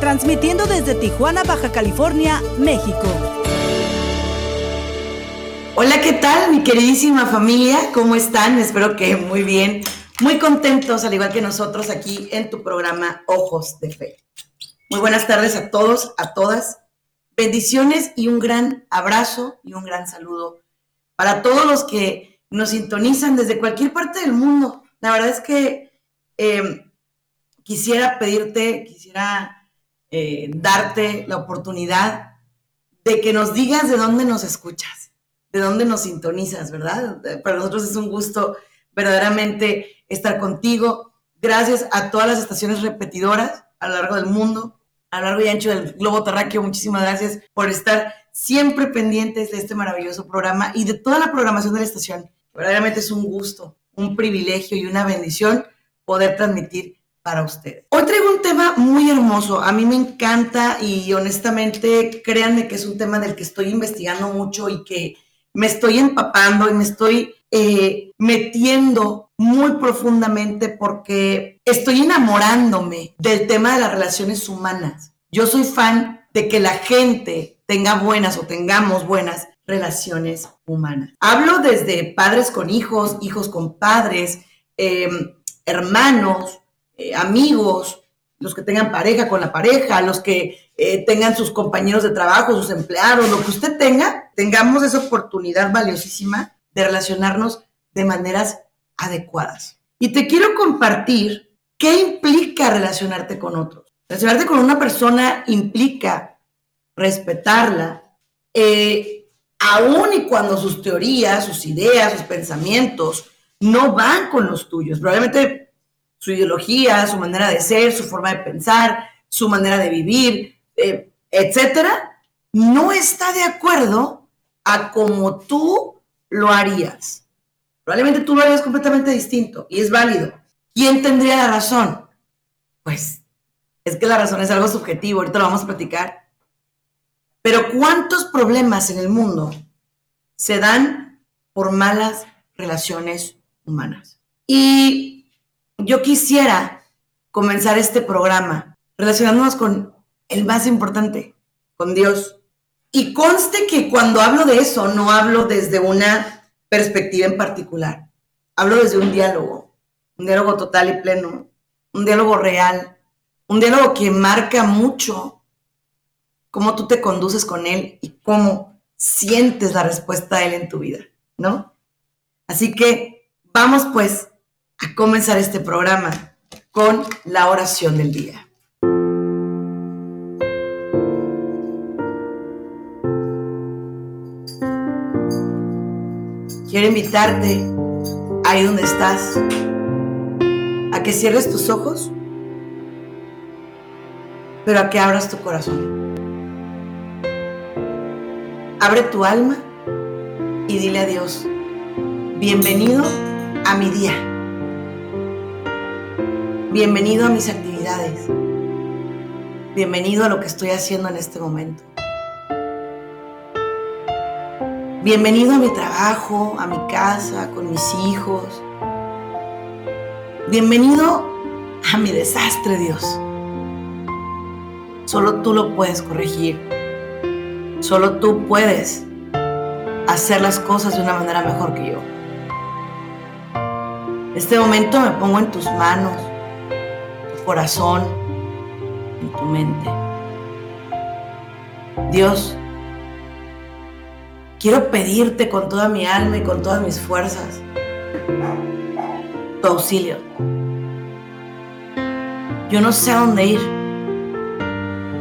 transmitiendo desde Tijuana, Baja California, México. Hola, ¿qué tal mi queridísima familia? ¿Cómo están? Espero que muy bien, muy contentos, al igual que nosotros aquí en tu programa Ojos de Fe. Muy buenas tardes a todos, a todas. Bendiciones y un gran abrazo y un gran saludo para todos los que nos sintonizan desde cualquier parte del mundo. La verdad es que eh, quisiera pedirte, quisiera eh, darte la oportunidad de que nos digas de dónde nos escuchas de dónde nos sintonizas, ¿verdad? Para nosotros es un gusto verdaderamente estar contigo. Gracias a todas las estaciones repetidoras a lo largo del mundo, a lo largo y ancho del globo terráqueo. Muchísimas gracias por estar siempre pendientes de este maravilloso programa y de toda la programación de la estación. Verdaderamente es un gusto, un privilegio y una bendición poder transmitir para ustedes. Hoy traigo un tema muy hermoso, a mí me encanta y honestamente créanme que es un tema del que estoy investigando mucho y que me estoy empapando y me estoy eh, metiendo muy profundamente porque estoy enamorándome del tema de las relaciones humanas. Yo soy fan de que la gente tenga buenas o tengamos buenas relaciones humanas. Hablo desde padres con hijos, hijos con padres, em, hermanos, eh, amigos, los que tengan pareja con la pareja, los que eh, tengan sus compañeros de trabajo, sus empleados, lo que usted tenga, tengamos esa oportunidad valiosísima de relacionarnos de maneras adecuadas. Y te quiero compartir qué implica relacionarte con otros. Relacionarte con una persona implica respetarla, eh, aun y cuando sus teorías, sus ideas, sus pensamientos no van con los tuyos. Probablemente su ideología, su manera de ser, su forma de pensar, su manera de vivir, eh, etcétera, no está de acuerdo a como tú lo harías. Probablemente tú lo harías completamente distinto y es válido. ¿Quién tendría la razón? Pues es que la razón es algo subjetivo, ahorita lo vamos a platicar. Pero ¿cuántos problemas en el mundo se dan por malas relaciones humanas? Y yo quisiera comenzar este programa relacionándonos con el más importante, con Dios. Y conste que cuando hablo de eso no hablo desde una perspectiva en particular, hablo desde un diálogo, un diálogo total y pleno, un diálogo real, un diálogo que marca mucho cómo tú te conduces con Él y cómo sientes la respuesta de Él en tu vida, ¿no? Así que vamos pues a comenzar este programa con la oración del día. Quiero invitarte ahí donde estás a que cierres tus ojos, pero a que abras tu corazón. Abre tu alma y dile a Dios, bienvenido a mi día. Bienvenido a mis actividades. Bienvenido a lo que estoy haciendo en este momento. Bienvenido a mi trabajo, a mi casa, con mis hijos. Bienvenido a mi desastre, Dios. Solo tú lo puedes corregir. Solo tú puedes hacer las cosas de una manera mejor que yo. Este momento me pongo en tus manos corazón, en tu mente. Dios, quiero pedirte con toda mi alma y con todas mis fuerzas tu auxilio. Yo no sé a dónde ir.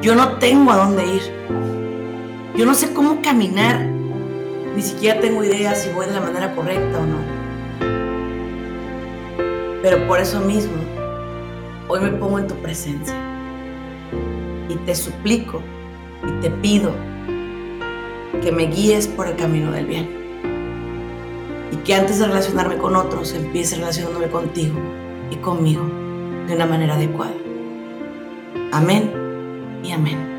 Yo no tengo a dónde ir. Yo no sé cómo caminar. Ni siquiera tengo idea si voy de la manera correcta o no. Pero por eso mismo Hoy me pongo en tu presencia y te suplico y te pido que me guíes por el camino del bien. Y que antes de relacionarme con otros, empiece relacionándome contigo y conmigo de una manera adecuada. Amén y amén.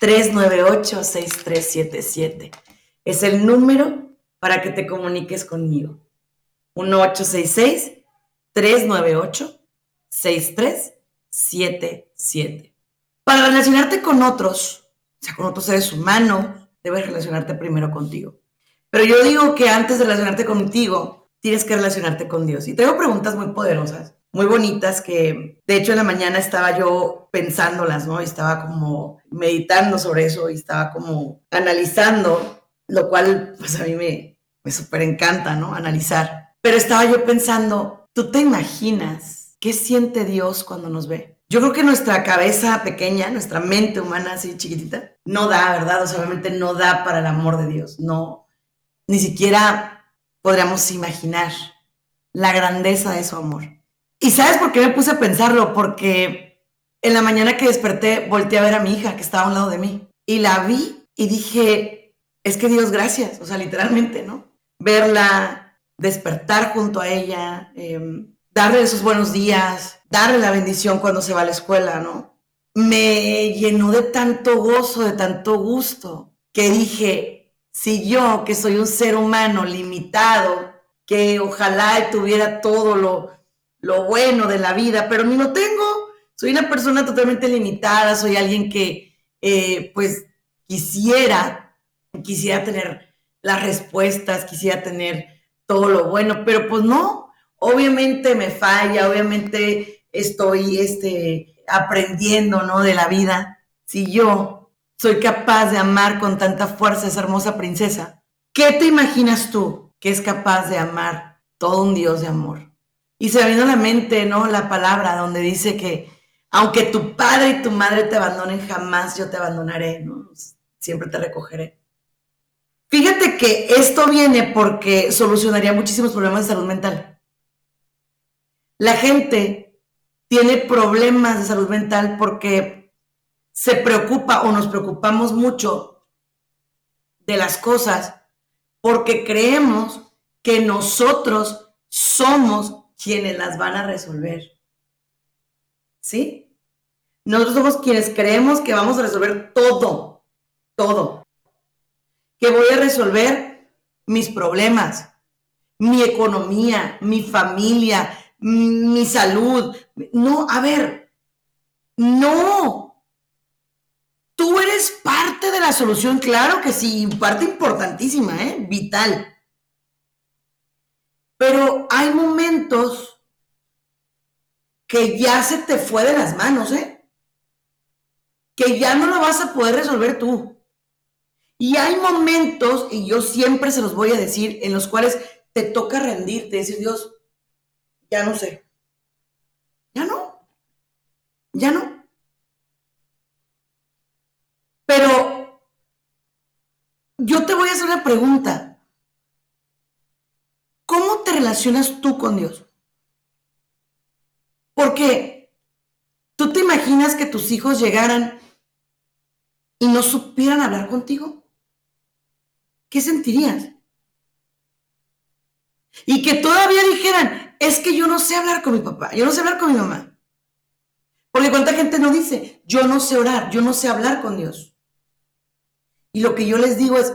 1-866-398-6377. Es el número para que te comuniques conmigo. 1-866-398-6377. Para relacionarte con otros, o sea, con otros seres humanos, debes relacionarte primero contigo. Pero yo digo que antes de relacionarte contigo, tienes que relacionarte con Dios. Y tengo preguntas muy poderosas muy bonitas que de hecho en la mañana estaba yo pensándolas, ¿no? Y estaba como meditando sobre eso y estaba como analizando, lo cual pues a mí me, me súper encanta, ¿no? Analizar. Pero estaba yo pensando, ¿tú te imaginas qué siente Dios cuando nos ve? Yo creo que nuestra cabeza pequeña, nuestra mente humana así chiquitita, no da, ¿verdad? O sea, obviamente no da para el amor de Dios, no, ni siquiera podríamos imaginar la grandeza de su amor. ¿Y sabes por qué me puse a pensarlo? Porque en la mañana que desperté, volteé a ver a mi hija que estaba a un lado de mí y la vi y dije, es que Dios gracias, o sea, literalmente, ¿no? Verla, despertar junto a ella, em, darle esos buenos días, darle la bendición cuando se va a la escuela, ¿no? Me llenó de tanto gozo, de tanto gusto, que dije, si yo, que soy un ser humano limitado, que ojalá tuviera todo lo, lo bueno de la vida, pero ni lo tengo. Soy una persona totalmente limitada, soy alguien que eh, pues quisiera, quisiera tener las respuestas, quisiera tener todo lo bueno, pero pues no, obviamente me falla, obviamente estoy este, aprendiendo, ¿no? De la vida. Si yo soy capaz de amar con tanta fuerza a esa hermosa princesa, ¿qué te imaginas tú que es capaz de amar todo un Dios de amor? Y se me vino a la mente, ¿no? La palabra donde dice que aunque tu padre y tu madre te abandonen, jamás yo te abandonaré, ¿no? Siempre te recogeré. Fíjate que esto viene porque solucionaría muchísimos problemas de salud mental. La gente tiene problemas de salud mental porque se preocupa o nos preocupamos mucho de las cosas porque creemos que nosotros somos quienes las van a resolver. ¿Sí? Nosotros somos quienes creemos que vamos a resolver todo, todo. Que voy a resolver mis problemas, mi economía, mi familia, mi salud. No, a ver, no. Tú eres parte de la solución, claro que sí, parte importantísima, ¿eh? vital. Pero hay momentos que ya se te fue de las manos, ¿eh? Que ya no lo vas a poder resolver tú. Y hay momentos, y yo siempre se los voy a decir, en los cuales te toca rendirte, decir, Dios, ya no sé. Ya no. Ya no. Pero yo te voy a hacer una pregunta. ¿Cómo te relacionas tú con Dios? Porque tú te imaginas que tus hijos llegaran y no supieran hablar contigo. ¿Qué sentirías? Y que todavía dijeran, es que yo no sé hablar con mi papá, yo no sé hablar con mi mamá. Porque cuánta gente no dice, yo no sé orar, yo no sé hablar con Dios. Y lo que yo les digo es,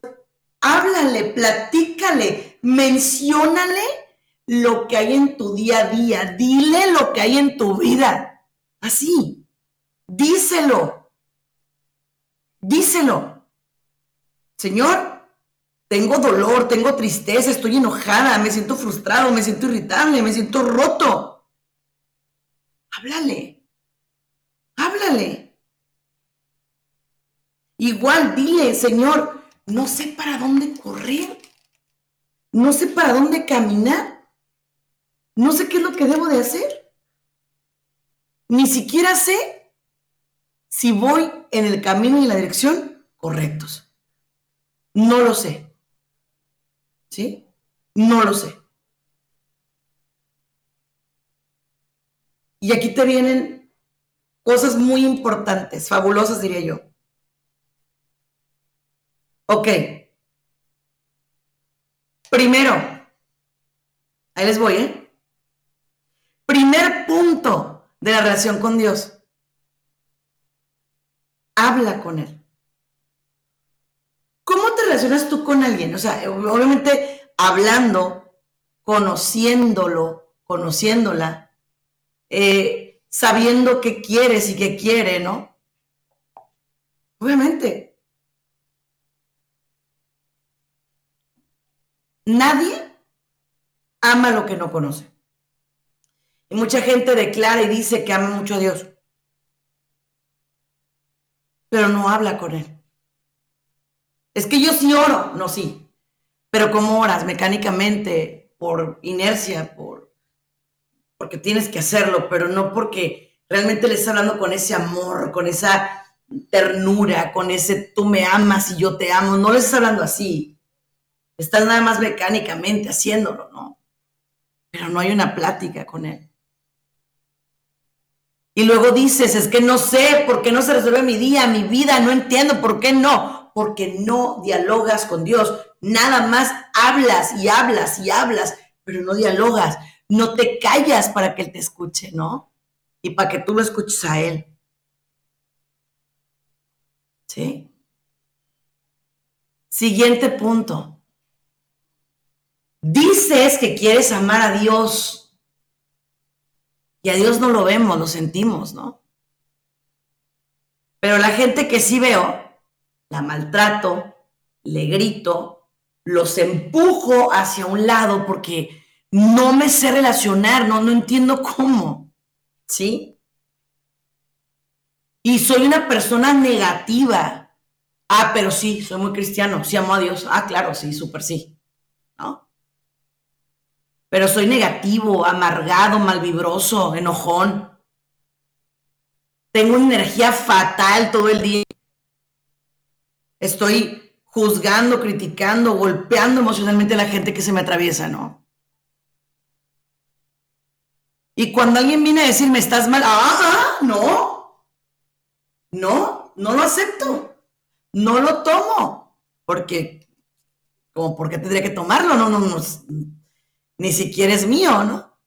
háblale, platícale, menciónale lo que hay en tu día a día, dile lo que hay en tu vida. Así, díselo, díselo. Señor, tengo dolor, tengo tristeza, estoy enojada, me siento frustrado, me siento irritable, me siento roto. Háblale, háblale. Igual dile, Señor, no sé para dónde correr no sé para dónde caminar, no sé qué es lo que debo de hacer, ni siquiera sé si voy en el camino y en la dirección correctos. No lo sé. ¿Sí? No lo sé. Y aquí te vienen cosas muy importantes, fabulosas, diría yo. Ok. Primero, ahí les voy, ¿eh? Primer punto de la relación con Dios. Habla con Él. ¿Cómo te relacionas tú con alguien? O sea, obviamente hablando, conociéndolo, conociéndola, eh, sabiendo qué quieres y qué quiere, ¿no? Obviamente. Nadie ama lo que no conoce. Y mucha gente declara y dice que ama mucho a Dios, pero no habla con Él. Es que yo sí oro, no sí, pero como oras mecánicamente, por inercia, por porque tienes que hacerlo, pero no porque realmente le estás hablando con ese amor, con esa ternura, con ese tú me amas y yo te amo. No le estás hablando así. Estás nada más mecánicamente haciéndolo, ¿no? Pero no hay una plática con él. Y luego dices, es que no sé por qué no se resuelve mi día, mi vida, no entiendo por qué no. Porque no dialogas con Dios. Nada más hablas y hablas y hablas, pero no dialogas no te callas para que Él te escuche, ¿no? Y para que tú lo escuches a Él. ¿Sí? Siguiente punto. Dices que quieres amar a Dios. Y a Dios no lo vemos, lo sentimos, ¿no? Pero la gente que sí veo, la maltrato, le grito, los empujo hacia un lado porque no me sé relacionar, no, no entiendo cómo, ¿sí? Y soy una persona negativa. Ah, pero sí, soy muy cristiano, sí amo a Dios. Ah, claro, sí, súper sí. Pero soy negativo, amargado, malvibroso, enojón. Tengo una energía fatal todo el día. Estoy juzgando, criticando, golpeando emocionalmente a la gente que se me atraviesa, ¿no? Y cuando alguien viene a decirme, estás mal, ah, ah, no, no, no lo acepto, no lo tomo, porque, como, ¿por qué tendría que tomarlo? No, no, no, ni siquiera es mío, ¿no?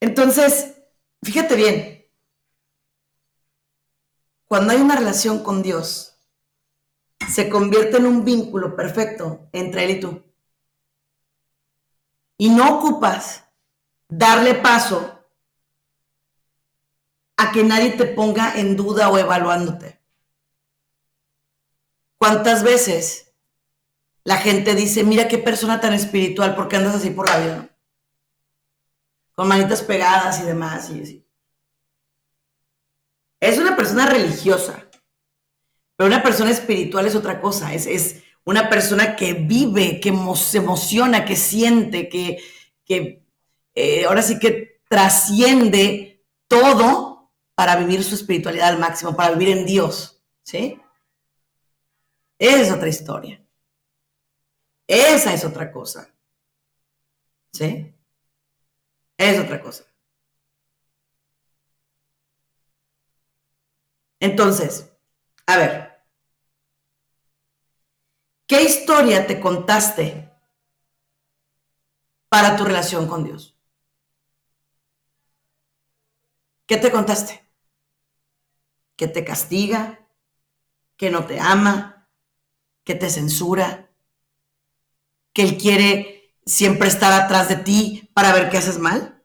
Entonces, fíjate bien, cuando hay una relación con Dios, se convierte en un vínculo perfecto entre Él y tú y no ocupas darle paso a que nadie te ponga en duda o evaluándote. ¿Cuántas veces la gente dice, mira qué persona tan espiritual, ¿por qué andas así por la vida? Con manitas pegadas y demás. Es una persona religiosa, pero una persona espiritual es otra cosa, es, una persona que vive, que se emociona, que siente, que, eh, ahora sí que trasciende todo para vivir su espiritualidad al máximo, para vivir en Dios, ¿sí? Es otra historia. Esa es otra cosa. ¿Sí? Es otra cosa. Entonces, a ver, ¿Qué historia te contaste para tu relación con Dios? ¿Qué te contaste? ¿Que te castiga? ¿Que no te ama? ¿Que te censura? ¿Que Él quiere siempre estar atrás de ti para ver qué haces mal?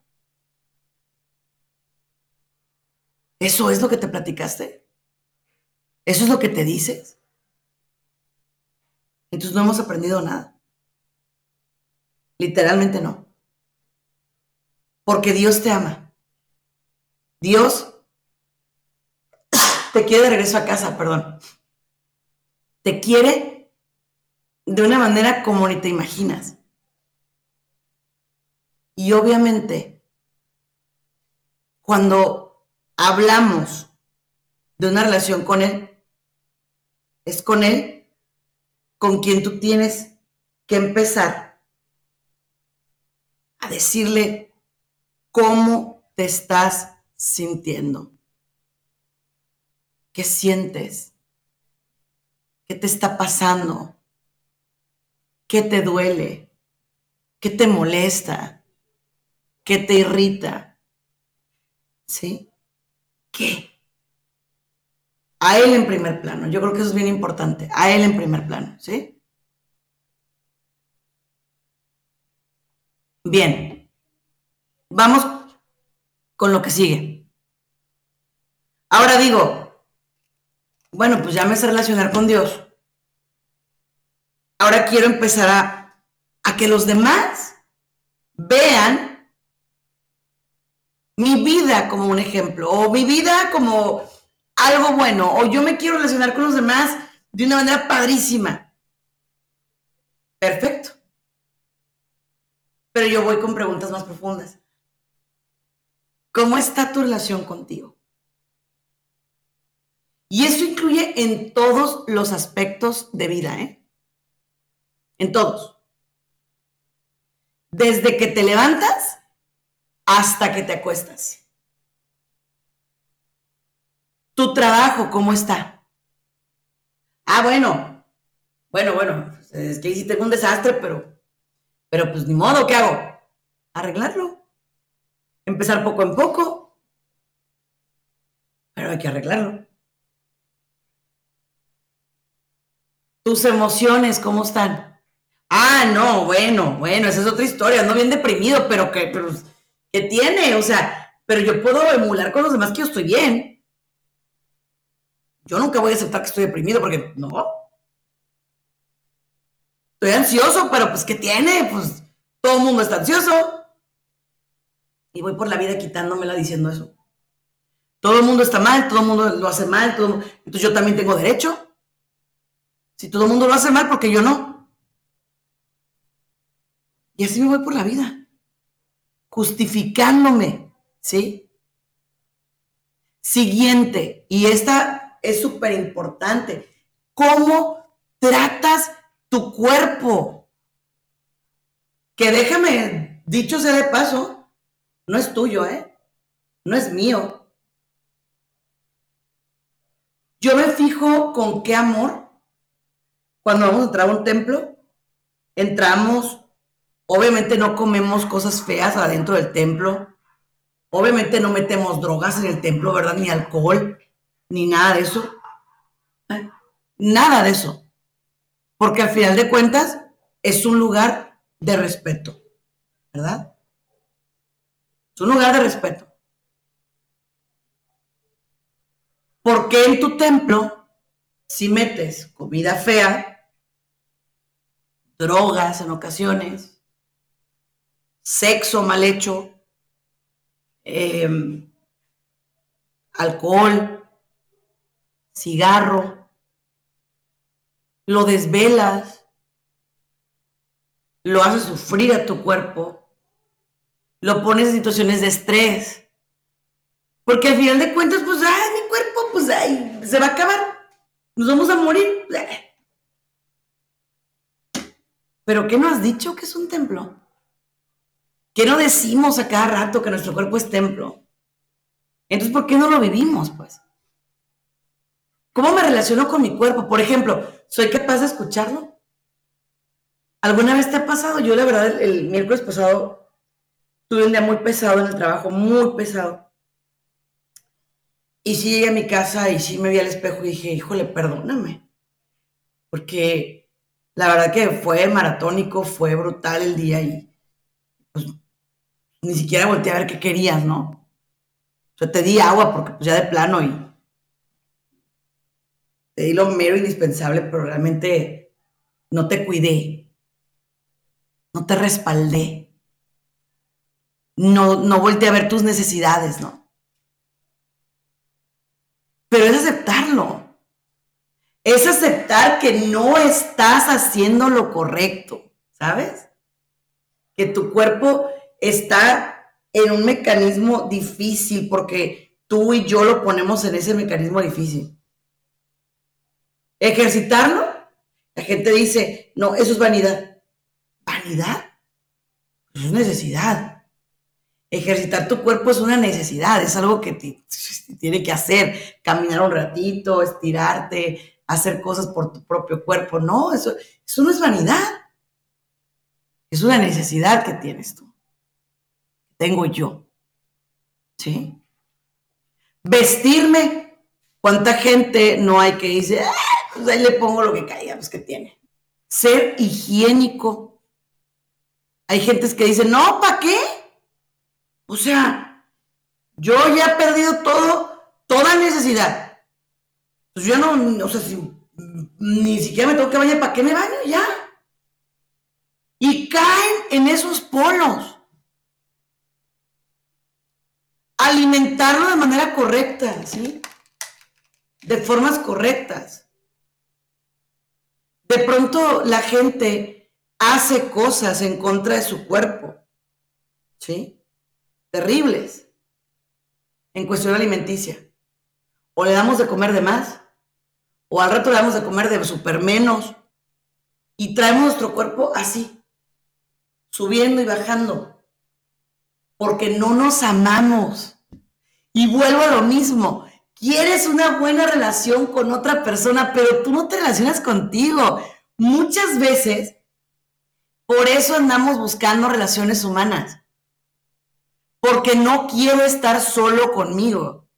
¿Eso es lo que te platicaste? ¿Eso es lo que te dices? Entonces no hemos aprendido nada. Literalmente no. Porque Dios te ama. Dios te quiere de regreso a casa, perdón. Te quiere de una manera como ni te imaginas. Y obviamente, cuando hablamos de una relación con Él, es con Él con quien tú tienes que empezar a decirle cómo te estás sintiendo. ¿Qué sientes? ¿Qué te está pasando? ¿Qué te duele? ¿Qué te molesta? ¿Qué te irrita? ¿Sí? ¿Qué? A él en primer plano. Yo creo que eso es bien importante. A él en primer plano, ¿sí? Bien. Vamos con lo que sigue. Ahora digo, bueno, pues ya me sé relacionar con Dios. Ahora quiero empezar a, que los demás vean mi vida como un ejemplo, o mi vida como algo bueno, o yo me quiero relacionar con los demás de una manera padrísima. Perfecto. Pero yo voy con preguntas más profundas. ¿Cómo está tu relación contigo? Y eso incluye en todos los aspectos de vida, ¿eh? En todos. Desde que te levantas hasta que te acuestas. ¿Tu trabajo cómo está? Ah, bueno. Bueno, bueno. Es que sí tengo un desastre, pero, pero pues ni modo, ¿qué hago? Arreglarlo. Empezar poco en poco. Pero hay que arreglarlo. ¿Tus emociones cómo están? Ah, no, bueno, bueno, esa es otra historia. No bien deprimido, pero que, pero, ¿qué tiene? O sea, pero yo puedo emular con los demás que yo estoy bien. Yo nunca voy a aceptar que estoy deprimido porque no. Estoy ansioso, pero pues ¿qué tiene? Pues todo el mundo está ansioso. Y voy por la vida quitándomela diciendo eso. Todo el mundo está mal, todo el mundo lo hace mal, todo... entonces yo también tengo derecho. Si todo el mundo lo hace mal, porque yo no? Y así me voy por la vida, justificándome, ¿sí? Siguiente, y esta es súper importante. ¿Cómo tratas tu cuerpo? Que déjame, dicho sea de paso, no es tuyo, ¿eh? No es mío. Yo me fijo con qué amor, cuando vamos a entrar a un templo, entramos, obviamente no comemos cosas feas adentro del templo, obviamente no metemos drogas en el templo, ¿verdad? Ni alcohol, ni nada de eso. Nada de eso. Porque al final de cuentas es un lugar de respeto, ¿verdad? Es un lugar de respeto. Porque en tu templo, si metes comida fea, drogas en ocasiones, sexo mal hecho, em, alcohol, cigarro, lo desvelas, lo haces sufrir a tu cuerpo, lo pones en situaciones de estrés, porque al final de cuentas, pues, ay, mi cuerpo, pues, se va a acabar, nos vamos a morir. Pero ¿qué no has dicho que es un templo? ¿Qué no decimos a cada rato que nuestro cuerpo es templo? Entonces, ¿por qué no lo vivimos, pues? ¿Cómo me relaciono con mi cuerpo? Por ejemplo, ¿soy capaz de escucharlo? ¿Alguna vez te ha pasado? Yo la verdad el, miércoles pasado tuve un día muy pesado en el trabajo, muy pesado. Y sí llegué a mi casa y sí me vi al espejo y dije, híjole, perdóname. Porque la verdad que fue maratónico, fue brutal el día y pues ni siquiera volteé a ver qué querías, ¿no? Yo te di agua porque pues ya de plano y te di lo mero indispensable, pero realmente no te cuidé, no te respaldé, no, no volteé a ver tus necesidades, ¿no? Pero es aceptarlo. Es aceptar que no estás haciendo lo correcto, ¿sabes? Que tu cuerpo está en un mecanismo difícil porque tú y yo lo ponemos en ese mecanismo difícil ejercitarlo La gente dice, no, eso es vanidad. ¿Vanidad? Es necesidad. Ejercitar tu cuerpo es una necesidad, es algo que te, tiene que hacer. Caminar un ratito, estirarte, hacer cosas por tu propio cuerpo. No, eso, eso no es vanidad. Es una necesidad que tienes tú. Tengo yo. ¿Sí? Vestirme. ¿Cuánta gente no hay que dice, ah, pues ahí le pongo lo que caiga, pues que tiene? Ser higiénico. Hay gentes que dicen, no, ¿para qué? O sea, yo ya he perdido todo, toda necesidad. Pues yo no, o sea, si ni siquiera me tengo que bañar, ¿para qué me baño? Ya. Y caen en esos polos. Alimentarlo de manera correcta, ¿sí? De formas correctas. De pronto la gente hace cosas en contra de su cuerpo, ¿sí? Terribles en cuestión alimenticia. O le damos de comer de más, o al rato le damos de comer de super menos, y traemos nuestro cuerpo así, subiendo y bajando porque no nos amamos. Y vuelvo a lo mismo, quieres una buena relación con otra persona, pero tú no te relacionas contigo. Muchas veces, por eso andamos buscando relaciones humanas. Porque no quiero estar solo conmigo.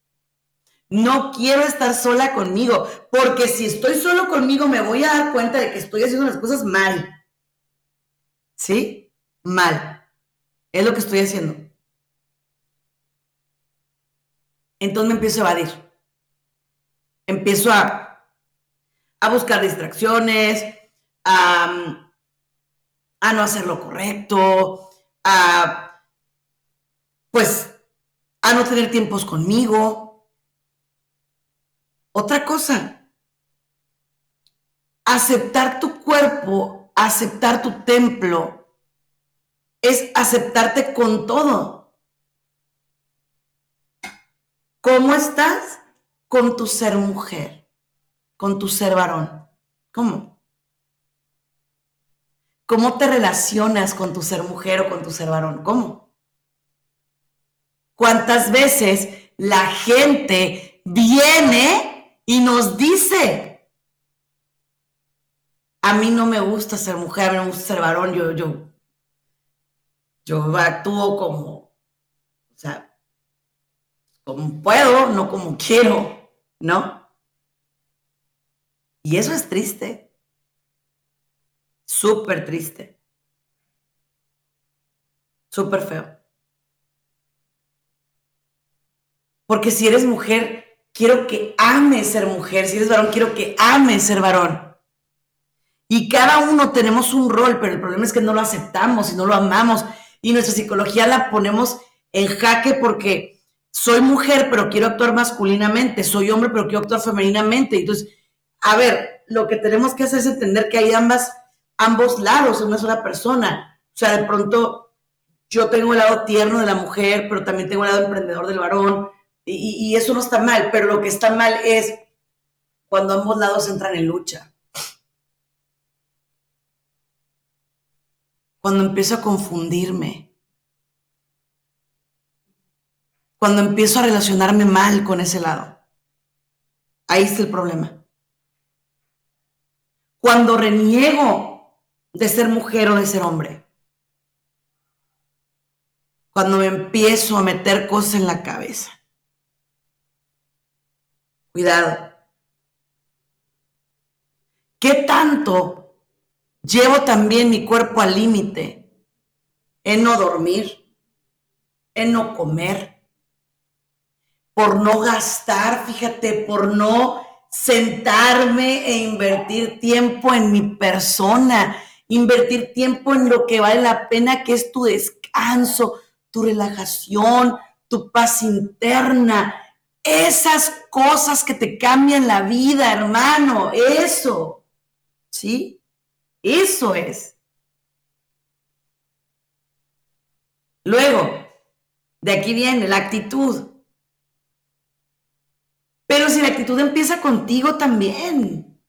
No quiero estar sola conmigo. Porque si estoy solo conmigo, me voy a dar cuenta de que estoy haciendo las cosas mal. ¿Sí? Mal. Es lo que estoy haciendo. Entonces me empiezo a evadir. Empiezo a, a buscar distracciones, a, a no hacer lo correcto, a pues a no tener tiempos conmigo. Otra cosa, aceptar tu cuerpo, aceptar tu templo, es aceptarte con todo. ¿Cómo estás con tu ser mujer, con tu ser varón? ¿Cómo? ¿Cómo te relacionas con tu ser mujer o con tu ser varón? ¿Cómo? ¿Cuántas veces la gente viene y nos dice, a mí no me gusta ser mujer, a mí me gusta ser varón, yo, yo, yo actúo como, o sea, como puedo, no como quiero, ¿no? Y eso es triste, súper triste, súper feo. Porque si eres mujer, quiero que ames ser mujer, si eres varón, quiero que ames ser varón. Y cada uno tenemos un rol, pero el problema es que no lo aceptamos y no lo amamos. Y nuestra psicología la ponemos en jaque porque soy mujer, pero quiero actuar masculinamente, soy hombre, pero quiero actuar femeninamente. Entonces, a ver, lo que tenemos que hacer es entender que hay ambos lados en una sola persona. O sea, de pronto yo tengo el lado tierno de la mujer, pero también tengo el lado emprendedor del varón, y, y eso no está mal, pero lo que está mal es cuando ambos lados entran en lucha. Cuando empiezo a confundirme cuando empiezo a relacionarme mal con ese lado. Ahí está el problema. Cuando reniego de ser mujer o de ser hombre. Cuando me empiezo a meter cosas en la cabeza. Cuidado. ¿Qué tanto llevo también mi cuerpo al límite en no dormir, en no comer, por no gastar, fíjate, por no sentarme e invertir tiempo en mi persona, invertir tiempo en lo que vale la pena, que es tu descanso, tu relajación, tu paz interna, esas cosas que te cambian la vida, hermano, eso, ¿sí? Eso es. Luego, de aquí viene la actitud. Pero si la actitud empieza contigo también.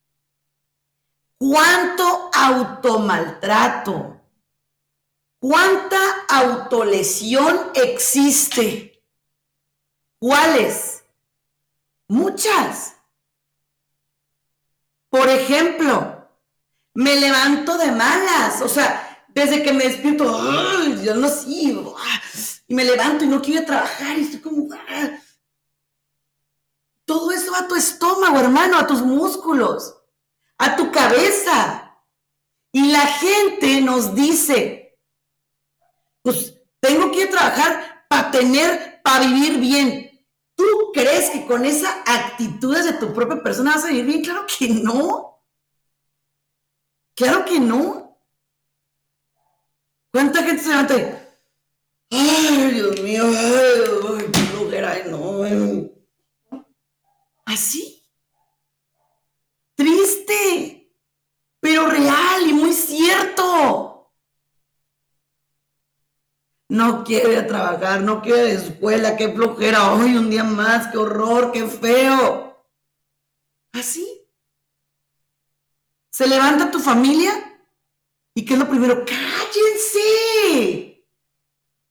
¿Cuánto automaltrato? ¿Cuánta autolesión existe? ¿Cuáles? Muchas. Por ejemplo, me levanto de malas, o sea, desde que me despierto, yo no sigo, y me levanto y no quiero trabajar y estoy como, todo eso a tu estómago, hermano, a tus músculos, a tu cabeza. Y la gente nos dice, pues tengo que trabajar para tener, para vivir bien. ¿Tú crees que con esa actitud de tu propia persona vas a vivir bien? Claro que no. Claro que no. ¿Cuánta gente se levanta ay, Dios mío, ay, qué no. Así. Triste, pero real y muy cierto. No a trabajar, no la escuela, qué flojera, hoy un día más, qué horror, qué feo. Así. Se levanta tu familia y ¿qué es lo primero? Cállense.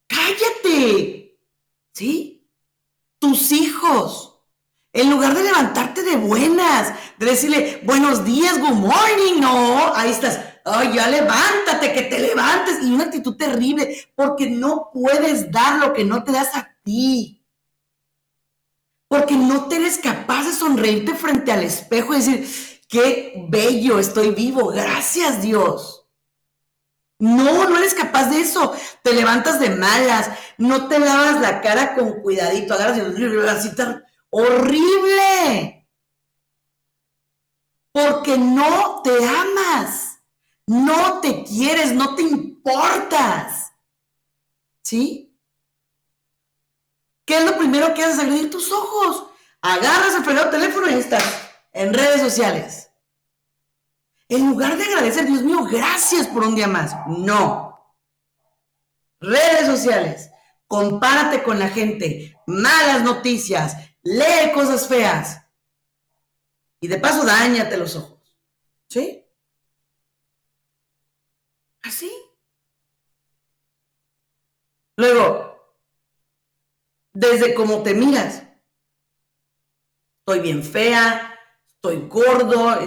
Cállate. ¿Sí? Tus hijos en lugar de levantarte de buenas, de decirle buenos días, good morning, no, ahí estás, ay, ya levántate, que te levantes, y una actitud terrible, porque no puedes dar lo que no te das a ti. Porque no te eres capaz de sonreírte frente al espejo y decir, qué bello, estoy vivo, gracias Dios. No, no eres capaz de eso. Te levantas de malas, no te lavas la cara con cuidadito, agarras y así te horrible. Porque no te amas, no te quieres, no te importas. ¿Sí? ¿Qué es lo primero que haces? Agredir tus ojos. Agarras el fregado teléfono y estás en redes sociales. En lugar de agradecer, Dios mío, gracias por un día más. No. Redes sociales. Compárate con la gente. Malas noticias lee cosas feas y de paso dañate los ojos. ¿Sí? Así. Luego, desde cómo te miras, estoy bien fea, estoy gordo,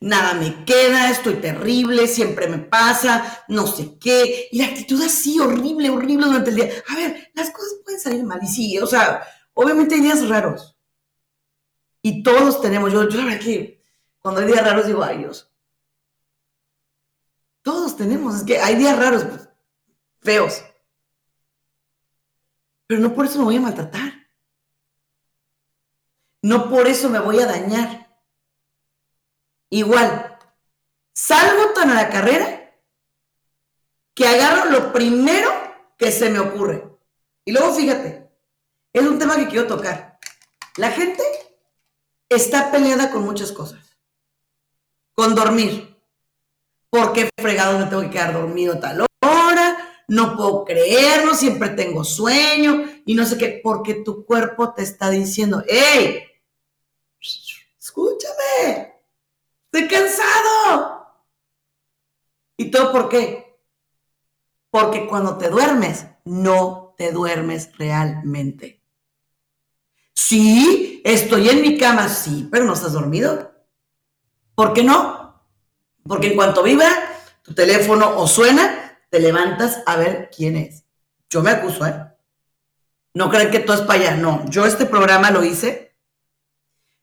nada me queda, estoy terrible, siempre me pasa, no sé qué. Y la actitud así, horrible, horrible durante el día. A ver, las cosas pueden salir mal y sí, o sea, Obviamente hay días raros. Y todos tenemos, yo, yo que cuando hay días raros digo, ay. Todos tenemos, es que hay días raros, pues, feos. Pero no por eso me voy a maltratar. No por eso me voy a dañar. Igual, salgo tan a la carrera que agarro lo primero que se me ocurre. Y luego fíjate, es un tema que quiero tocar. La gente está peleada con muchas cosas. Con dormir. ¿Por qué fregado me tengo que quedar dormido tal hora? No puedo creerlo, siempre tengo sueño y no sé qué, porque tu cuerpo te está diciendo, ¡Ey! Escúchame, estoy cansado. ¿Y todo por qué? Porque cuando te duermes, no te duermes realmente. Sí, estoy en mi cama, sí, pero no estás dormido. ¿Por qué no? Porque en cuanto vibra tu teléfono o suena, te levantas a ver quién es. Yo me acuso, ¿eh? No crean que todo es para allá, no. Yo este programa lo hice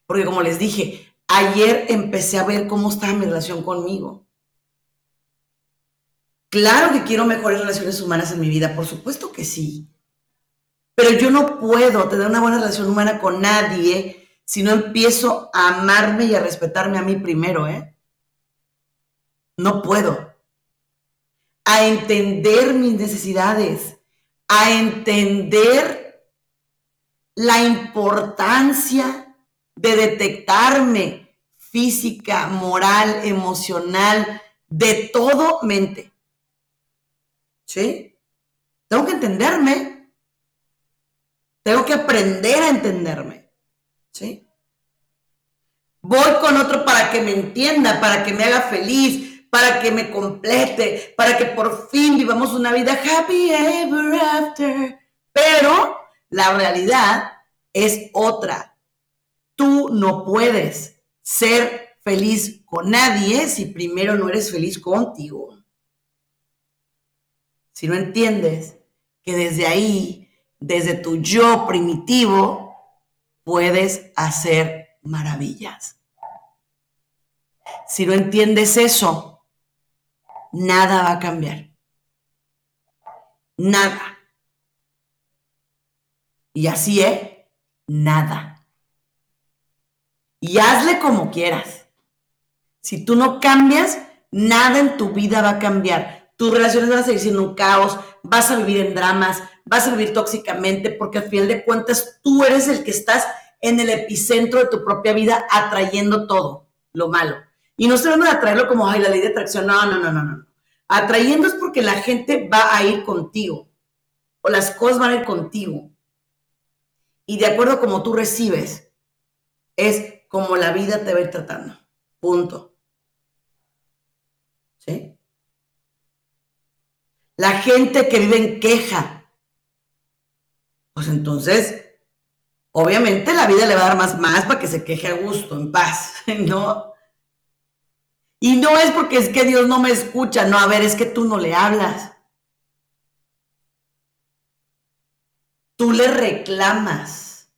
porque como les dije, ayer empecé a ver cómo estaba mi relación conmigo. Claro que quiero mejores relaciones humanas en mi vida, por supuesto que sí. Pero yo no puedo tener una buena relación humana con nadie si no empiezo a amarme y a respetarme a mí primero, ¿eh? No puedo. A entender mis necesidades, a entender la importancia de detectarme física, moral, emocional, de todo mente. ¿Sí? Tengo que entenderme tengo que aprender a entenderme. ¿Sí? Voy con otro para que me entienda, para que me haga feliz, para que me complete, para que por fin vivamos una vida happy ever after. Pero la realidad es otra. Tú no puedes ser feliz con nadie si primero no eres feliz contigo. Si no entiendes que desde ahí, desde tu yo primitivo, puedes hacer maravillas. Si no entiendes eso, nada va a cambiar. Nada. Y así es, nada. Y hazle como quieras. Si tú no cambias, nada en tu vida va a cambiar. Tus relaciones van a seguir siendo un caos, vas a vivir en dramas, vas a vivir tóxicamente, porque al final de cuentas tú eres el que estás en el epicentro de tu propia vida atrayendo todo lo malo. Y no estoy hablando de atraerlo como, ay, la ley de atracción, no, no, no, no, no. Atrayendo es porque la gente va a ir contigo, o las cosas van a ir contigo. Y de acuerdo a como tú recibes, es como la vida te va a ir tratando. Punto. ¿Sí? La gente que vive en queja, pues entonces Obviamente la vida le va a dar más, más para que se queje a gusto, en paz, ¿no? Y no es porque es que Dios no me escucha, no, a ver, es que tú no le hablas. Tú le reclamas.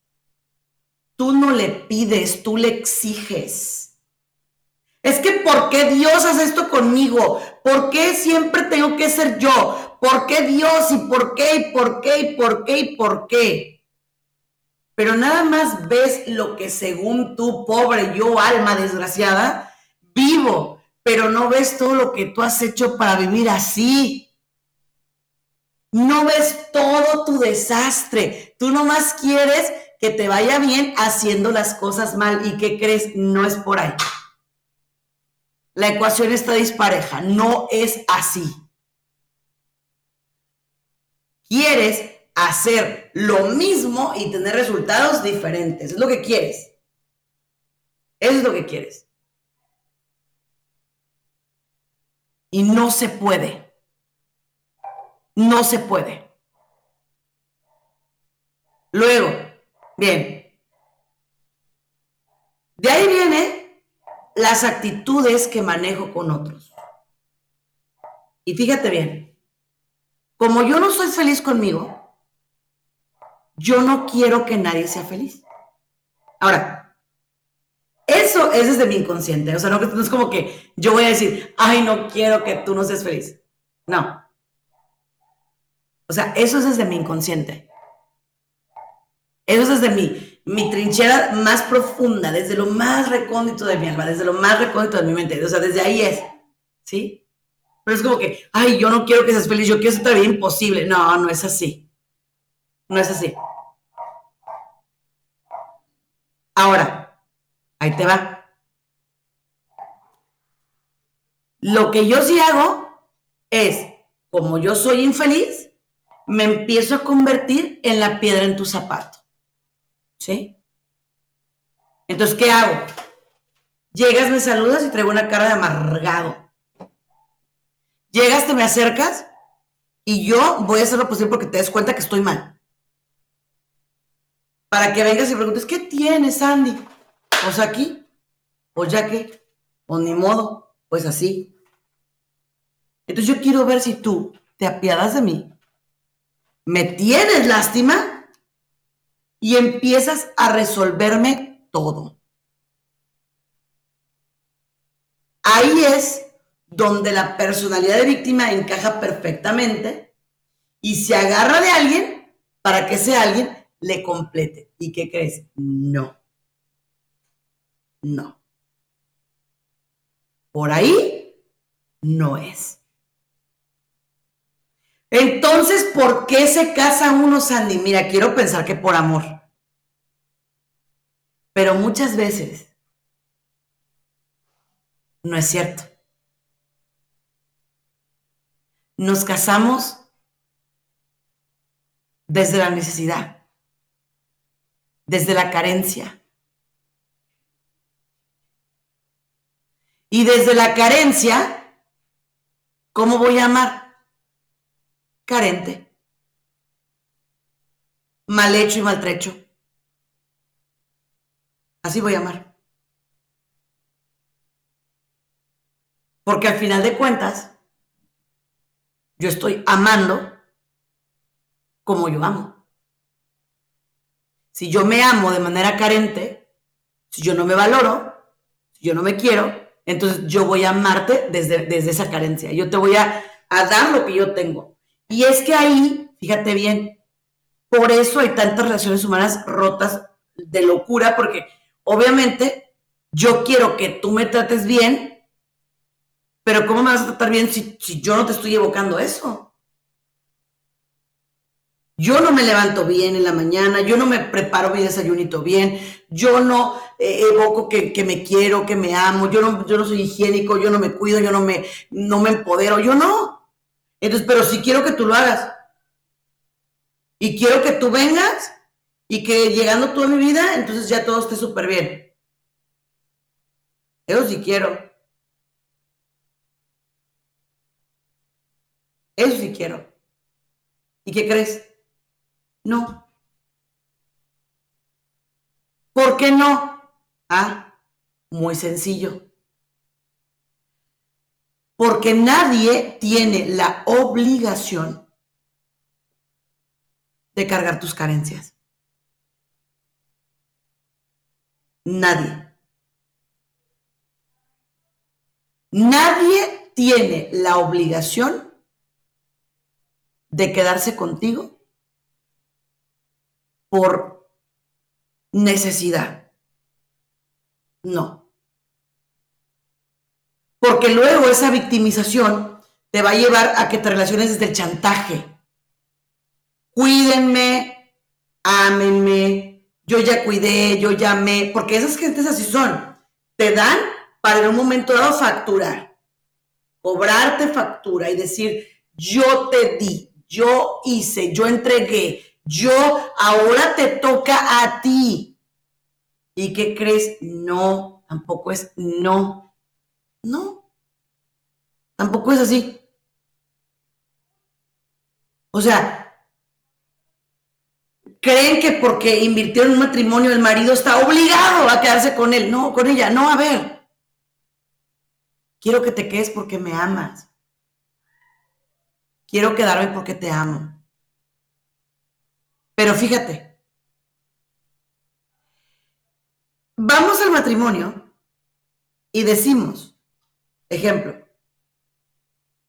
Tú no le pides, tú le exiges. Es que ¿por qué Dios hace esto conmigo? ¿Por qué siempre tengo que ser yo? ¿Por qué Dios? ¿Y por qué? ¿Y por qué? ¿Y por qué? ¿Y por qué? pero nada más ves lo que según tú, pobre yo, alma desgraciada, vivo, pero no ves todo lo que tú has hecho para vivir así. No ves todo tu desastre. Tú nomás quieres que te vaya bien haciendo las cosas mal. ¿Y qué crees? No es por ahí. La ecuación está dispareja. No es así. Quieres hacer lo mismo y tener resultados diferentes. Es lo que quieres. Eso es lo que quieres. Y no se puede. No se puede. Luego, bien. De ahí vienen las actitudes que manejo con otros. Y fíjate bien, como yo no soy feliz conmigo, yo no quiero que nadie sea feliz. Ahora, eso es desde mi inconsciente. O sea, no, no es como que yo voy a decir, ay, no quiero que tú no seas feliz. No. O sea, eso es desde mi inconsciente. Eso es desde mi, mi trinchera más profunda, desde lo más recóndito de mi alma, desde lo más recóndito de mi mente. O sea, desde ahí es. ¿Sí? Pero es como que, ay, yo no quiero que seas feliz, yo quiero ser todavía imposible. No, no es así. No es así. Ahora, ahí te va. Lo que yo sí hago es, como yo soy infeliz, me empiezo a convertir en la piedra en tu zapato. ¿Sí? Entonces, ¿qué hago? Llegas, me saludas y traigo una cara de amargado. Llegas, te me acercas y yo voy a hacer lo posible porque te des cuenta que estoy mal para que vengas y preguntes, ¿qué tienes, Andy? Pues aquí, pues ya que, pues ni modo, pues así. Entonces yo quiero ver si tú te apiadas de mí, me tienes lástima y empiezas a resolverme todo. Ahí es donde la personalidad de víctima encaja perfectamente y se agarra de alguien para que ese alguien le complete. ¿Y qué crees? No. No. Por ahí no es. Entonces, ¿por qué se casa uno, Sandy? Mira, quiero pensar que por amor. Pero muchas veces no es cierto. Nos casamos desde la necesidad desde la carencia. Y desde la carencia, ¿cómo voy a amar? Carente. Mal hecho y maltrecho. Así voy a amar. Porque al final de cuentas, yo estoy amando como yo amo. Si yo me amo de manera carente, si yo no me valoro, si yo no me quiero, entonces yo voy a amarte desde, desde esa carencia. Yo te voy a, a dar lo que yo tengo. Y es que ahí, fíjate bien, por eso hay tantas relaciones humanas rotas de locura, porque obviamente yo quiero que tú me trates bien, pero ¿cómo me vas a tratar bien si, si yo no te estoy evocando eso? Yo no me levanto bien en la mañana, yo no me preparo mi desayunito bien, yo no eh, evoco que, me quiero, que me amo, yo no, yo no soy higiénico, yo no me cuido, yo no me, no me empodero, yo no. Entonces, pero si quiero que tú lo hagas. Y quiero que tú vengas y que llegando tú a mi vida, entonces ya todo esté súper bien. Eso sí quiero. Eso sí quiero. ¿Y qué crees? No. ¿Por qué no? Ah, muy sencillo. Porque nadie tiene la obligación de cargar tus carencias. Nadie. Nadie tiene la obligación de quedarse contigo por necesidad. No. Porque luego esa victimización te va a llevar a que te relaciones desde el chantaje. Cuídenme, ámenme, yo ya cuidé, yo llamé, porque esas gentes así son. Te dan para en un momento dado facturar, cobrarte factura y decir, yo te di, yo hice, yo entregué, yo, ahora te toca a ti. ¿Y qué crees? No, tampoco es no. No, tampoco es así. O sea, creen que porque invirtió en un matrimonio el marido está obligado a quedarse con él. No, con ella. No, a ver. Quiero que te quedes porque me amas. Quiero quedarme porque te amo. Pero fíjate, vamos al matrimonio y decimos, ejemplo,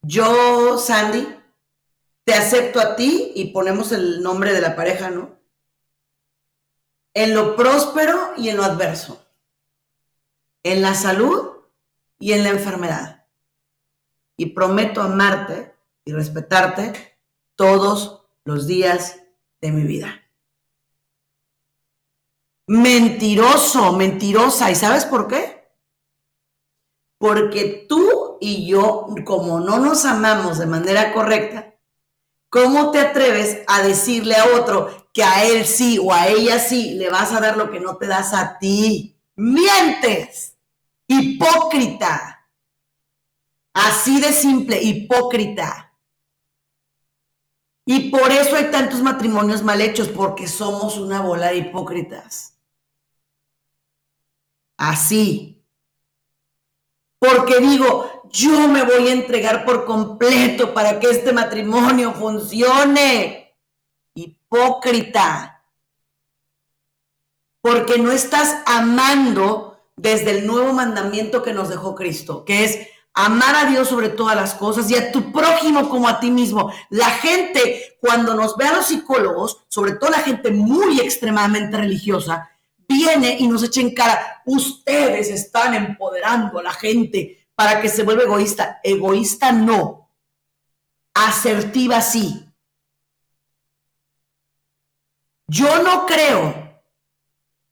yo, Sandy, te acepto a ti y ponemos el nombre de la pareja, ¿no? En lo próspero y en lo adverso, en la salud y en la enfermedad. Y prometo amarte y respetarte todos los días de mi vida. Mentiroso, mentirosa. ¿Y sabes por qué? Porque tú y yo, como no nos amamos de manera correcta, ¿cómo te atreves a decirle a otro que a él sí o a ella sí le vas a dar lo que no te das a ti? Mientes. Hipócrita. Así de simple, hipócrita. Y por eso hay tantos matrimonios mal hechos, porque somos una bola de hipócritas. Así. Porque digo, yo me voy a entregar por completo para que este matrimonio funcione. Hipócrita. Porque no estás amando desde el nuevo mandamiento que nos dejó Cristo, que es amar a Dios sobre todas las cosas y a tu prójimo como a ti mismo. La gente, cuando nos ve a los psicólogos, sobre todo la gente muy extremadamente religiosa, viene y nos echa en cara, ustedes están empoderando a la gente para que se vuelva egoísta. Egoísta no, asertiva sí. Yo no creo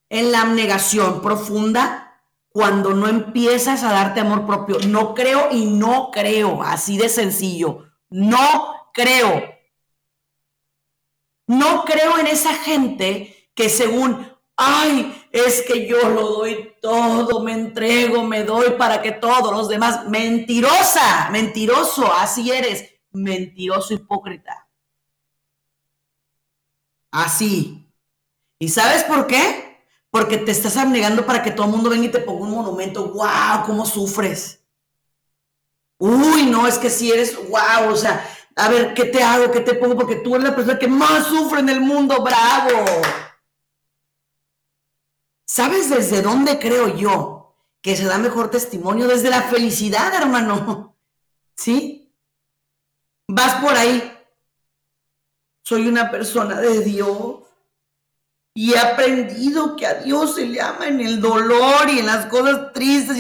en la abnegación profunda cuando no empiezas a darte amor propio. No creo y no creo, así de sencillo. No creo. No creo en esa gente que según ay, es que yo lo doy todo, me entrego, me doy para que todos los demás, mentirosa, mentiroso, así eres, mentiroso hipócrita. Así. ¿Y sabes por qué? Porque te estás abnegando para que todo el mundo venga y te ponga un monumento. ¡Wow! ¿Cómo sufres? Uy, no, es que si eres, wow, o sea, a ver, ¿qué te hago? ¿Qué te pongo? Porque tú eres la persona que más sufre en el mundo, bravo. ¿Sabes desde dónde creo yo que se da mejor testimonio? Desde la felicidad, hermano. ¿Sí? Vas por ahí. Soy una persona de Dios. Y he aprendido que a Dios se le ama en el dolor y en las cosas tristes.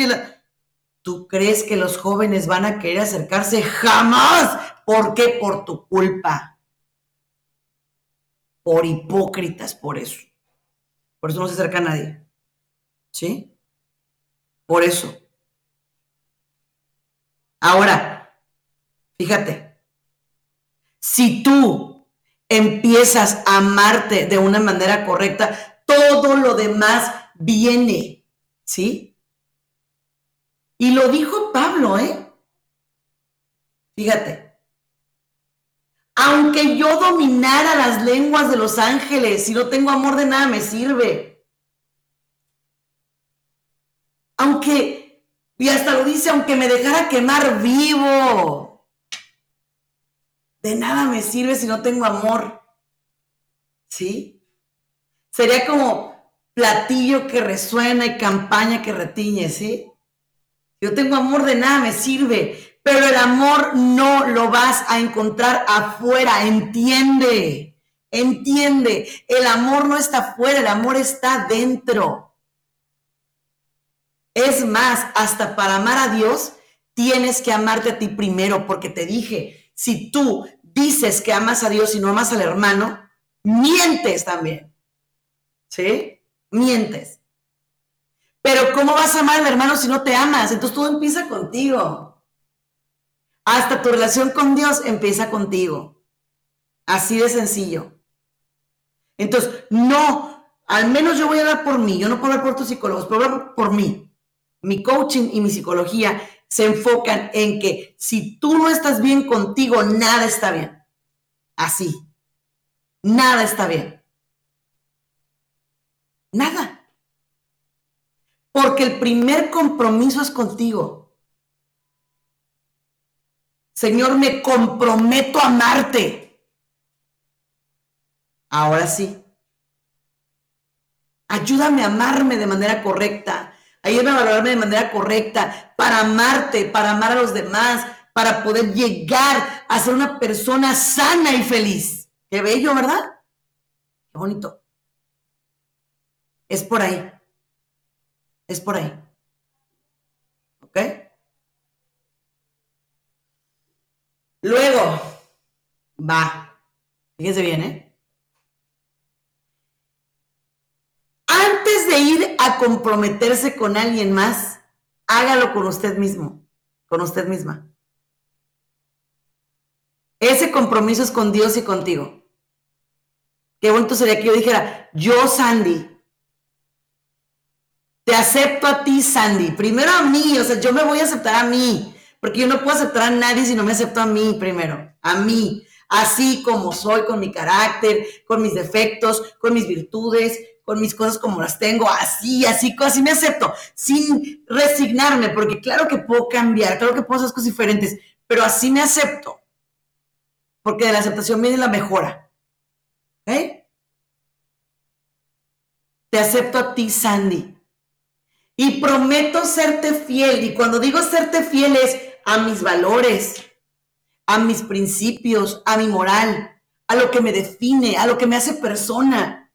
¿Tú crees que los jóvenes van a querer acercarse? Jamás. ¿Por qué? Por tu culpa. Por hipócritas, por eso. Por eso no se acerca a nadie. ¿Sí? Por eso. Ahora, fíjate, si tú empiezas a amarte de una manera correcta, todo lo demás viene, ¿sí? Y lo dijo Pablo, ¿eh? Fíjate, aunque yo dominara las lenguas de los ángeles, si no tengo amor de nada me sirve. Aunque, y hasta lo dice, aunque me dejara quemar vivo, de nada me sirve si no tengo amor. ¿Sí? Sería como platillo que resuena y campaña que retiñe, ¿sí? Yo tengo amor de nada me sirve. Pero el amor no lo vas a encontrar afuera, entiende, entiende. El amor no está afuera, el amor está dentro. Es más, hasta para amar a Dios, tienes que amarte a ti primero, porque te dije, si tú dices que amas a Dios y no amas al hermano, mientes también. ¿Sí? Mientes. Pero ¿cómo vas a amar al hermano si no te amas? Entonces todo empieza contigo. Hasta tu relación con Dios empieza contigo. Así de sencillo. Entonces, no, al menos yo voy a dar por mí, yo no puedo hablar por tus psicólogos, puedo hablar por mí. Mi coaching y mi psicología se enfocan en que si tú no estás bien contigo, nada está bien. Así. Nada está bien. Nada. Porque el primer compromiso es contigo. Señor, me comprometo a amarte. Ahora sí. Ayúdame a amarme de manera correcta. Ayúdame a valorarme de manera correcta para amarte, para amar a los demás, para poder llegar a ser una persona sana y feliz. Qué bello, ¿verdad? Qué bonito. Es por ahí. Es por ahí. ¿Ok? Luego, va, fíjese bien, ¿eh? Antes de ir a comprometerse con alguien más, hágalo con usted mismo, con usted misma. Ese compromiso es con Dios y contigo. Qué bonito sería que yo dijera, yo, Sandy, te acepto a ti, Sandy. Primero a mí, o sea, yo me voy a aceptar a mí. Porque yo no puedo aceptar a nadie si no me acepto a mí primero, a mí, así como soy, con mi carácter, con mis defectos, con mis virtudes, con mis cosas como las tengo, así, así, así me acepto, sin resignarme, porque claro que puedo cambiar, claro que puedo hacer cosas diferentes, pero así me acepto, porque de la aceptación viene la mejora. ¿Eh? Te acepto a ti, Sandy. Y prometo serte fiel. Y cuando digo serte fiel es a mis valores, a mis principios, a mi moral, a lo que me define, a lo que me hace persona.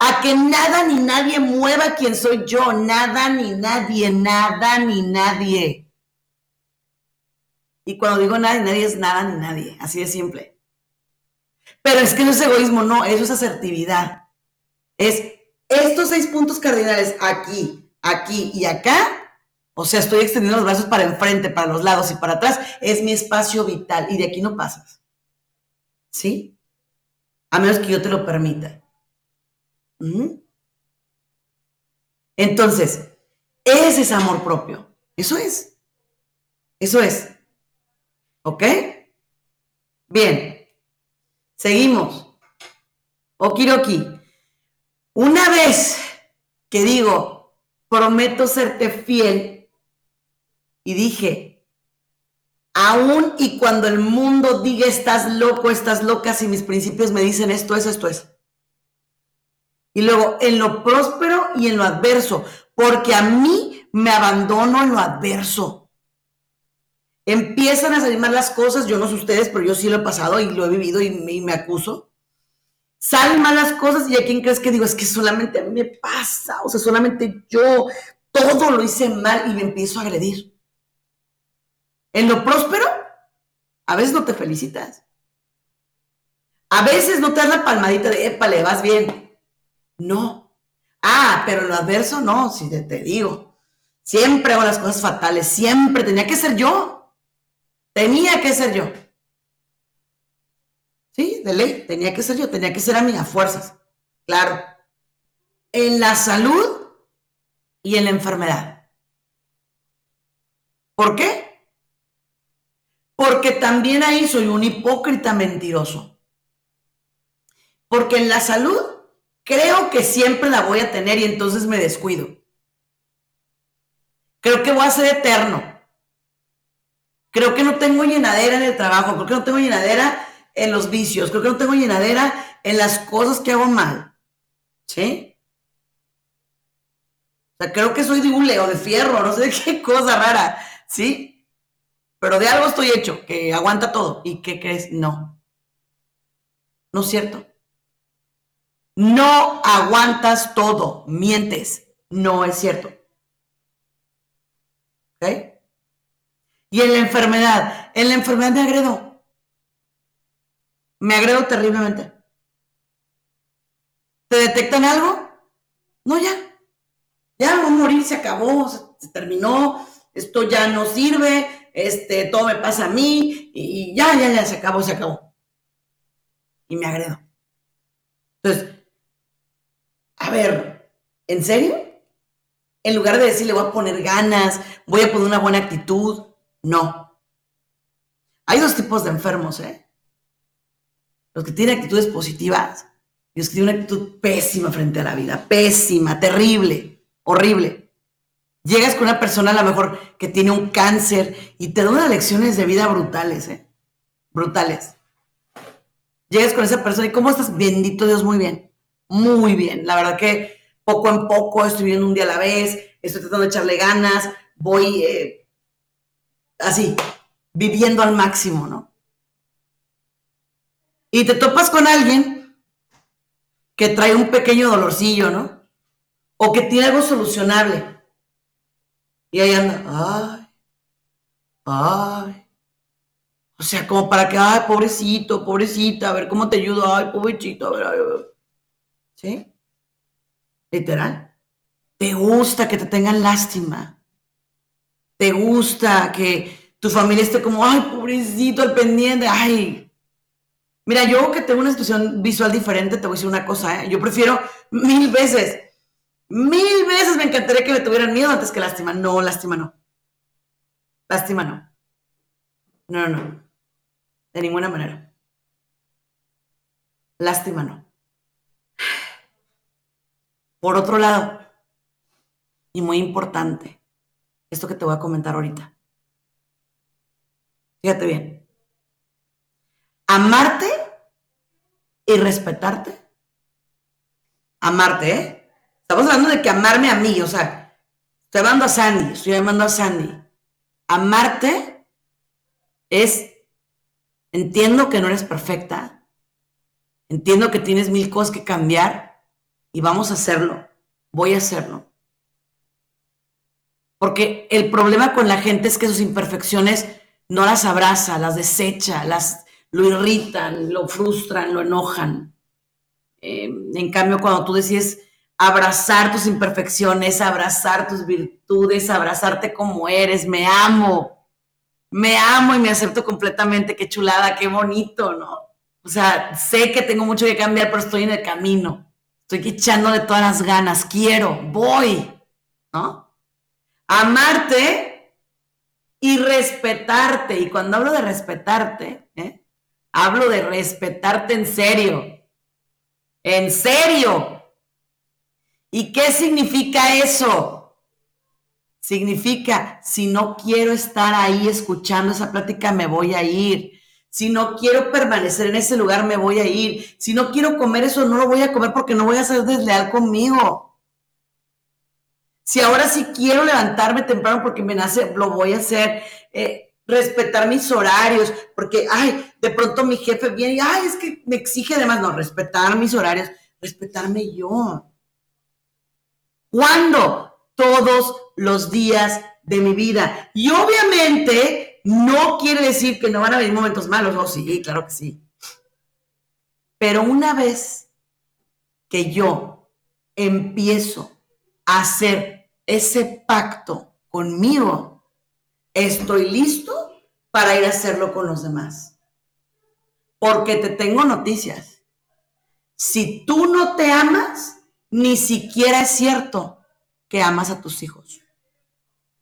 A que nada ni nadie mueva quien soy yo, nada ni nadie, nada ni nadie. Y cuando digo nada ni nadie es nada ni nadie, así de simple. Pero es que no es egoísmo, no, eso es asertividad. Es estos seis puntos cardinales aquí, aquí y acá o sea, estoy extendiendo los brazos para enfrente, para los lados y para atrás. Es mi espacio vital y de aquí no pasas. ¿Sí? A menos que yo te lo permita. Entonces, ese es amor propio. Eso es. Eso es. ¿Ok? Bien. Seguimos. Okiroki. Una vez que digo, prometo serte fiel, y dije, aún y cuando el mundo diga estás loco, estás loca, si mis principios me dicen esto es, esto es. Y luego, en lo próspero y en lo adverso, porque a mí me abandono en lo adverso. Empiezan a salir mal las cosas, yo no sé ustedes, pero yo sí lo he pasado y lo he vivido y me, acuso. Salen mal las cosas y a quién crees que digo, es que solamente a mí me pasa, o sea, solamente yo todo lo hice mal y me empiezo a agredir. En lo próspero, a veces no te felicitas. A veces no te das la palmadita de, épale, vas bien. No. Ah, pero lo adverso no, si te, te digo. Siempre hago las cosas fatales, siempre tenía que ser yo. Tenía que ser yo. Sí, de ley, tenía que ser yo, tenía que ser a mí a fuerzas. Claro. En la salud y en la enfermedad. ¿Por qué? Porque también ahí soy un hipócrita mentiroso. Porque en la salud creo que siempre la voy a tener y entonces me descuido. Creo que voy a ser eterno. Creo que no tengo llenadera en el trabajo, creo que no tengo llenadera en los vicios, creo que no tengo llenadera en las cosas que hago mal. ¿Sí? O sea, creo que soy de un leo de fierro, no sé qué cosa rara, ¿sí? Pero de algo estoy hecho, que aguanta todo. ¿Y qué crees? No. No es cierto. No aguantas todo, mientes. No es cierto. ¿Ok? Y en la enfermedad, en la enfermedad me agredo. Me agredo terriblemente. ¿Te detectan algo? No, ya. Ya voy a morir, se acabó, se, terminó, esto ya no sirve, este, todo me pasa a mí, y ya, ya, ya, se acabó, se acabó. Y me agredo. Entonces, a ver, ¿en serio? En lugar de decirle voy a poner ganas, voy a poner una buena actitud, no. Hay dos tipos de enfermos, ¿eh? Los que tienen actitudes positivas y los que tienen una actitud pésima frente a la vida, pésima, terrible, horrible. Llegas con una persona a lo mejor que tiene un cáncer y te da unas lecciones de vida brutales, ¿eh? Brutales. Llegas con esa persona y ¿cómo estás? Bendito Dios, muy bien muy bien. La verdad que poco en poco estoy viviendo un día a la vez, estoy tratando de echarle ganas, voy eh, así, viviendo al máximo, ¿no? Y te topas con alguien que trae un pequeño dolorcillo, ¿no? O que tiene algo solucionable. Y ahí anda, ay, ay. O sea, como para que, ay, pobrecito, pobrecita, a ver cómo te ayudo, ay, pobrecito, a ver, a ver. ¿Sí? Literal. Te gusta que te tengan lástima. Te gusta que tu familia esté como, ay, pobrecito, al pendiente, ay. Mira, yo que tengo una situación visual diferente, te voy a decir una cosa, ¿eh? Yo prefiero mil veces, mil veces me encantaría que me tuvieran miedo antes que lástima. No, lástima no. Lástima no. No, no, no. De ninguna manera. Lástima no. Por otro lado, y muy importante, esto que te voy a comentar ahorita. Fíjate bien. Amarte y respetarte. Amarte, ¿eh? Estamos hablando de que amarme a mí, o sea, estoy amando a Sandy, estoy amando a Sandy. Amarte es, entiendo que no eres perfecta, entiendo que tienes mil cosas que cambiar, y vamos a hacerlo, voy a hacerlo. Porque el problema con la gente es que sus imperfecciones no las abraza, las desecha, las lo irritan, lo frustran, lo enojan. Eh, en cambio, cuando tú decides abrazar tus imperfecciones, abrazar tus virtudes, abrazarte como eres, me amo, me amo y me acepto completamente, qué chulada, qué bonito, ¿no? O sea, sé que tengo mucho que cambiar, pero estoy en el camino. Estoy echándole todas las ganas, quiero, voy. ¿no? Amarte y respetarte. Y cuando hablo de respetarte, ¿eh? hablo de respetarte en serio. En serio. ¿Y qué significa eso? Significa, si no quiero estar ahí escuchando esa plática, me voy a ir. Si no quiero permanecer en ese lugar, me voy a ir. Si no quiero comer eso, no lo voy a comer porque no voy a ser desleal conmigo. Si ahora sí quiero levantarme temprano porque me nace, lo voy a hacer. Eh, respetar mis horarios, porque, ay, de pronto mi jefe viene y, ay, es que me exige además, no, respetar mis horarios, respetarme yo. ¿Cuándo? Todos los días de mi vida. Y obviamente no quiere decir que no van a haber momentos malos, oh sí, claro que sí. Pero una vez que yo empiezo a hacer ese pacto conmigo, estoy listo para ir a hacerlo con los demás. Porque te tengo noticias. Si tú no te amas, ni siquiera es cierto que amas a tus hijos.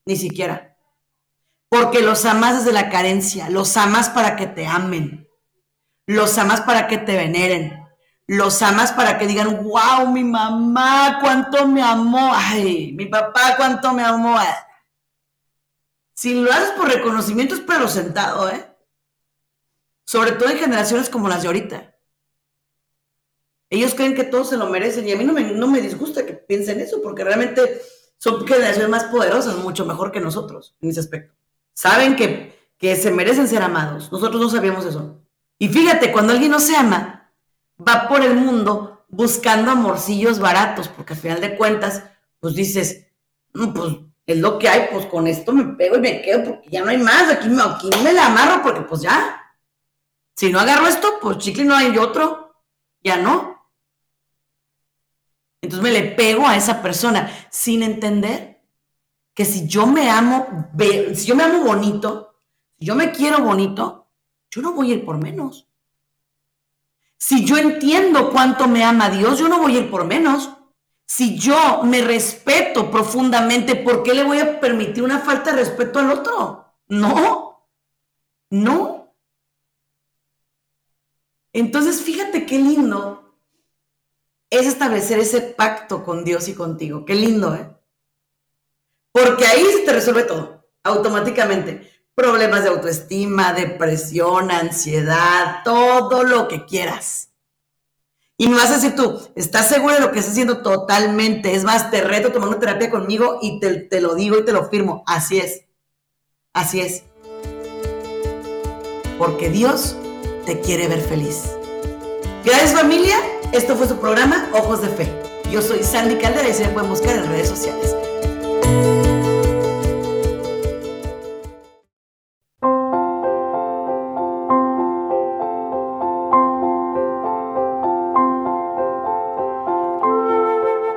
Ni siquiera. Porque los amas desde la carencia, los amas para que te amen, los amas para que te veneren, los amas para que digan, wow, mi mamá, cuánto me amó, ay, mi papá, cuánto me amó. Si lo haces por reconocimiento es pero sentado, ¿eh? Sobre todo en generaciones como las de ahorita. Ellos creen que todos se lo merecen y a mí no me, no me disgusta que piensen eso porque realmente son generaciones más poderosas, mucho mejor que nosotros en ese aspecto. Saben que, que se merecen ser amados. Nosotros no sabíamos eso. Y fíjate, cuando alguien no se ama, va por el mundo buscando amorcillos baratos, porque al final de cuentas, pues dices, mm, pues es lo que hay, pues con esto me pego y me quedo porque ya no hay más, aquí me, aquí me la amarro porque pues ya. Si no agarro esto, pues chicle no hay otro, ya no. Entonces me le pego a esa persona sin entender que si yo me amo, si yo me amo bonito, si yo me quiero bonito, yo no voy a ir por menos. Si yo entiendo cuánto me ama Dios, yo no voy a ir por menos. Si yo me respeto profundamente, ¿por qué le voy a permitir una falta de respeto al otro? No, no. Entonces, fíjate qué lindo es establecer ese pacto con Dios y contigo. Qué lindo, ¿eh? Porque ahí se te resuelve todo, automáticamente. Problemas de autoestima, depresión, ansiedad, todo lo que quieras. Y me vas a tú, ¿estás seguro de lo que estás haciendo totalmente? Es más, te reto tomando terapia conmigo y te, te lo digo y te lo firmo. Así es. Así es. Porque Dios te quiere ver feliz. Gracias familia. Esto fue su programa Ojos de Fe. Yo soy Sandy Caldera y se me pueden buscar en redes sociales.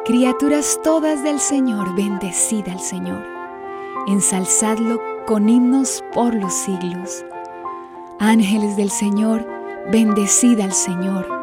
Criaturas todas del Señor, bendecida al Señor. Ensalzadlo con himnos por los siglos. Ángeles del Señor, bendecida al Señor.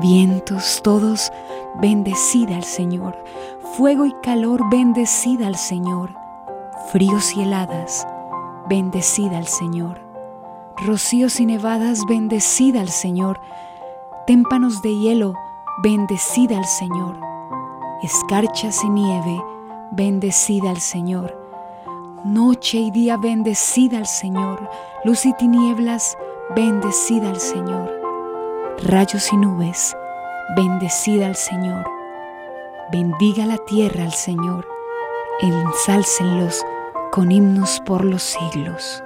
Vientos todos, bendecida al Señor. Fuego y calor, bendecida al Señor. Fríos y heladas, bendecida al Señor. Rocíos y nevadas, bendecida al Señor. Témpanos de hielo, bendecida al Señor. Escarchas y nieve, bendecida al Señor. Noche y día bendecida al Señor. Luz y tinieblas, bendecida al Señor. Rayos y nubes, bendecida al Señor. Bendiga la tierra al Señor. Ensálcenlos con himnos por los siglos.